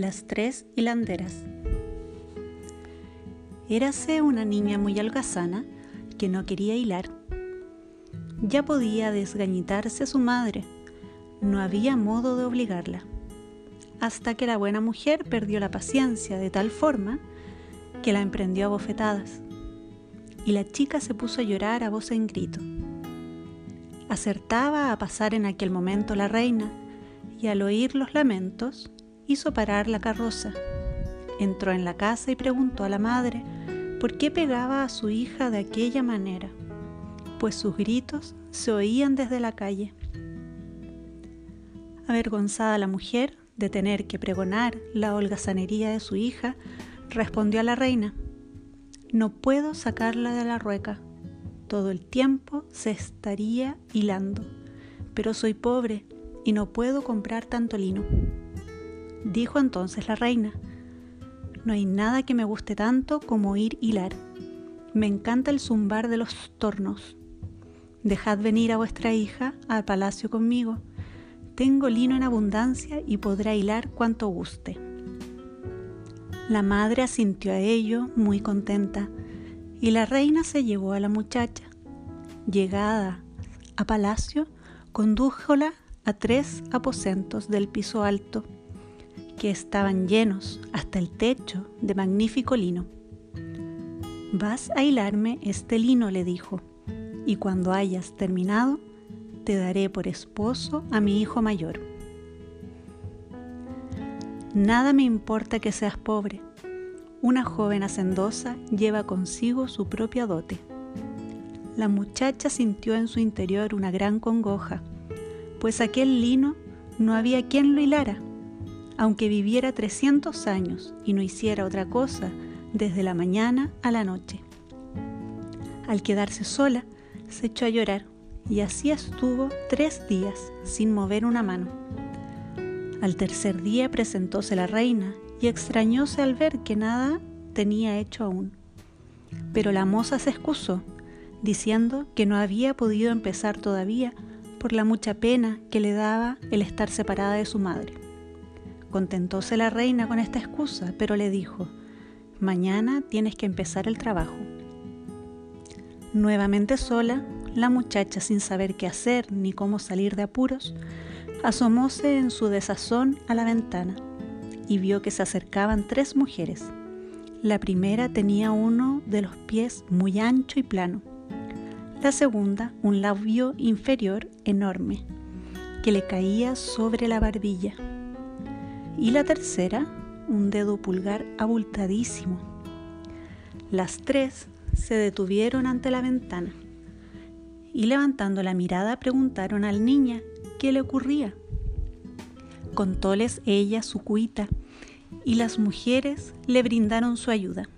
Las tres hilanderas. Érase una niña muy algazana que no quería hilar. Ya podía desgañitarse su madre, no había modo de obligarla, hasta que la buena mujer perdió la paciencia de tal forma que la emprendió a bofetadas, y la chica se puso a llorar a voz en grito. Acertaba a pasar en aquel momento la reina, y al oír los lamentos, hizo parar la carroza. Entró en la casa y preguntó a la madre por qué pegaba a su hija de aquella manera, pues sus gritos se oían desde la calle. Avergonzada la mujer de tener que pregonar la holgazanería de su hija, respondió a la reina, no puedo sacarla de la rueca, todo el tiempo se estaría hilando, pero soy pobre y no puedo comprar tanto lino. Dijo entonces la reina, no hay nada que me guste tanto como ir hilar. Me encanta el zumbar de los tornos. Dejad venir a vuestra hija al palacio conmigo. Tengo lino en abundancia y podrá hilar cuanto guste. La madre asintió a ello muy contenta y la reina se llevó a la muchacha. Llegada a palacio, condújola a tres aposentos del piso alto que estaban llenos hasta el techo de magnífico lino. Vas a hilarme este lino, le dijo, y cuando hayas terminado, te daré por esposo a mi hijo mayor. Nada me importa que seas pobre. Una joven hacendosa lleva consigo su propia dote. La muchacha sintió en su interior una gran congoja, pues aquel lino no había quien lo hilara aunque viviera 300 años y no hiciera otra cosa desde la mañana a la noche. Al quedarse sola, se echó a llorar y así estuvo tres días sin mover una mano. Al tercer día presentóse la reina y extrañóse al ver que nada tenía hecho aún. Pero la moza se excusó, diciendo que no había podido empezar todavía por la mucha pena que le daba el estar separada de su madre. Contentóse la reina con esta excusa, pero le dijo, mañana tienes que empezar el trabajo. Nuevamente sola, la muchacha, sin saber qué hacer ni cómo salir de apuros, asomóse en su desazón a la ventana y vio que se acercaban tres mujeres. La primera tenía uno de los pies muy ancho y plano. La segunda, un labio inferior enorme, que le caía sobre la barbilla y la tercera un dedo pulgar abultadísimo. Las tres se detuvieron ante la ventana y levantando la mirada preguntaron al niña qué le ocurría. Contóles ella su cuita y las mujeres le brindaron su ayuda.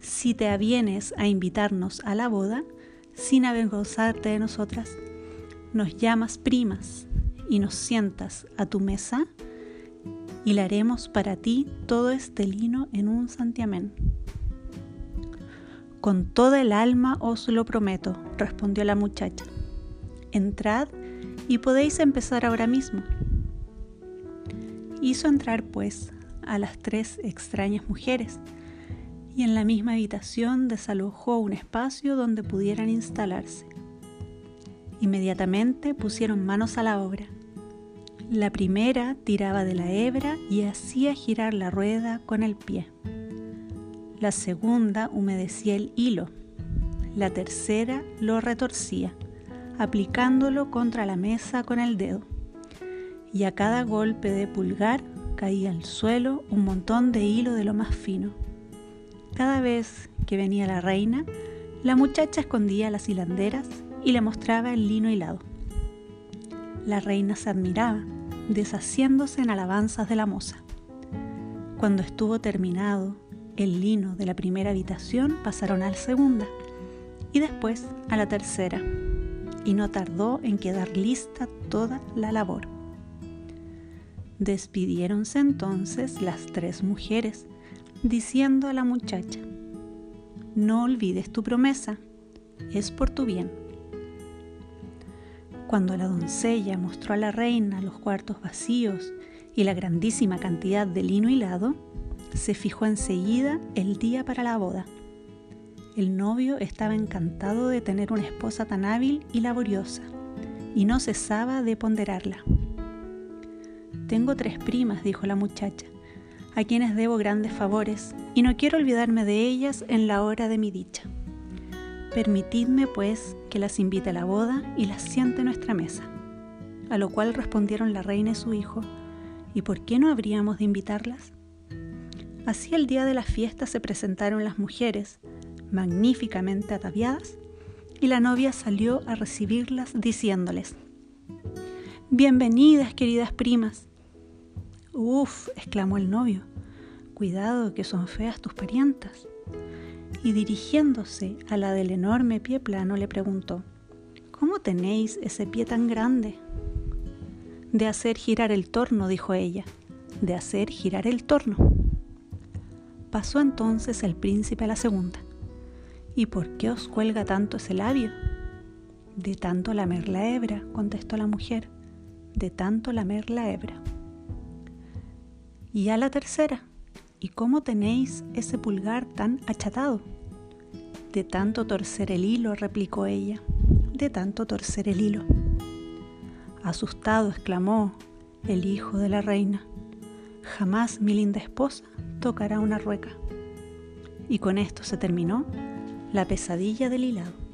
Si te avienes a invitarnos a la boda, sin avergonzarte de nosotras, nos llamas primas y nos sientas a tu mesa, hilaremos para ti todo este lino en un santiamén. Con toda el alma os lo prometo, respondió la muchacha. Entrad y podéis empezar ahora mismo. Hizo entrar, pues, a las tres extrañas mujeres y en la misma habitación desalojó un espacio donde pudieran instalarse. Inmediatamente pusieron manos a la obra la primera tiraba de la hebra y hacía girar la rueda con el pie. La segunda humedecía el hilo. La tercera lo retorcía, aplicándolo contra la mesa con el dedo. Y a cada golpe de pulgar caía al suelo un montón de hilo de lo más fino. Cada vez que venía la reina, la muchacha escondía las hilanderas y le mostraba el lino hilado. La reina se admiraba deshaciéndose en alabanzas de la moza. Cuando estuvo terminado el lino de la primera habitación, pasaron a la segunda y después a la tercera, y no tardó en quedar lista toda la labor. Despidiéronse entonces las tres mujeres, diciendo a la muchacha, no olvides tu promesa, es por tu bien. Cuando la doncella mostró a la reina los cuartos vacíos y la grandísima cantidad de lino hilado, se fijó enseguida el día para la boda. El novio estaba encantado de tener una esposa tan hábil y laboriosa, y no cesaba de ponderarla. Tengo tres primas, dijo la muchacha, a quienes debo grandes favores, y no quiero olvidarme de ellas en la hora de mi dicha. Permitidme, pues, que las invite a la boda y las siente en nuestra mesa. A lo cual respondieron la reina y su hijo, ¿y por qué no habríamos de invitarlas? Así el día de la fiesta se presentaron las mujeres, magníficamente ataviadas, y la novia salió a recibirlas diciéndoles, Bienvenidas, queridas primas. Uf, exclamó el novio, cuidado que son feas tus parientas. Y dirigiéndose a la del enorme pie plano le preguntó, ¿Cómo tenéis ese pie tan grande? De hacer girar el torno, dijo ella, de hacer girar el torno. Pasó entonces el príncipe a la segunda. ¿Y por qué os cuelga tanto ese labio? De tanto lamer la hebra, contestó la mujer, de tanto lamer la hebra. Y a la tercera, ¿y cómo tenéis ese pulgar tan achatado? De tanto torcer el hilo, replicó ella, de tanto torcer el hilo. Asustado exclamó el hijo de la reina, jamás mi linda esposa tocará una rueca. Y con esto se terminó la pesadilla del hilado.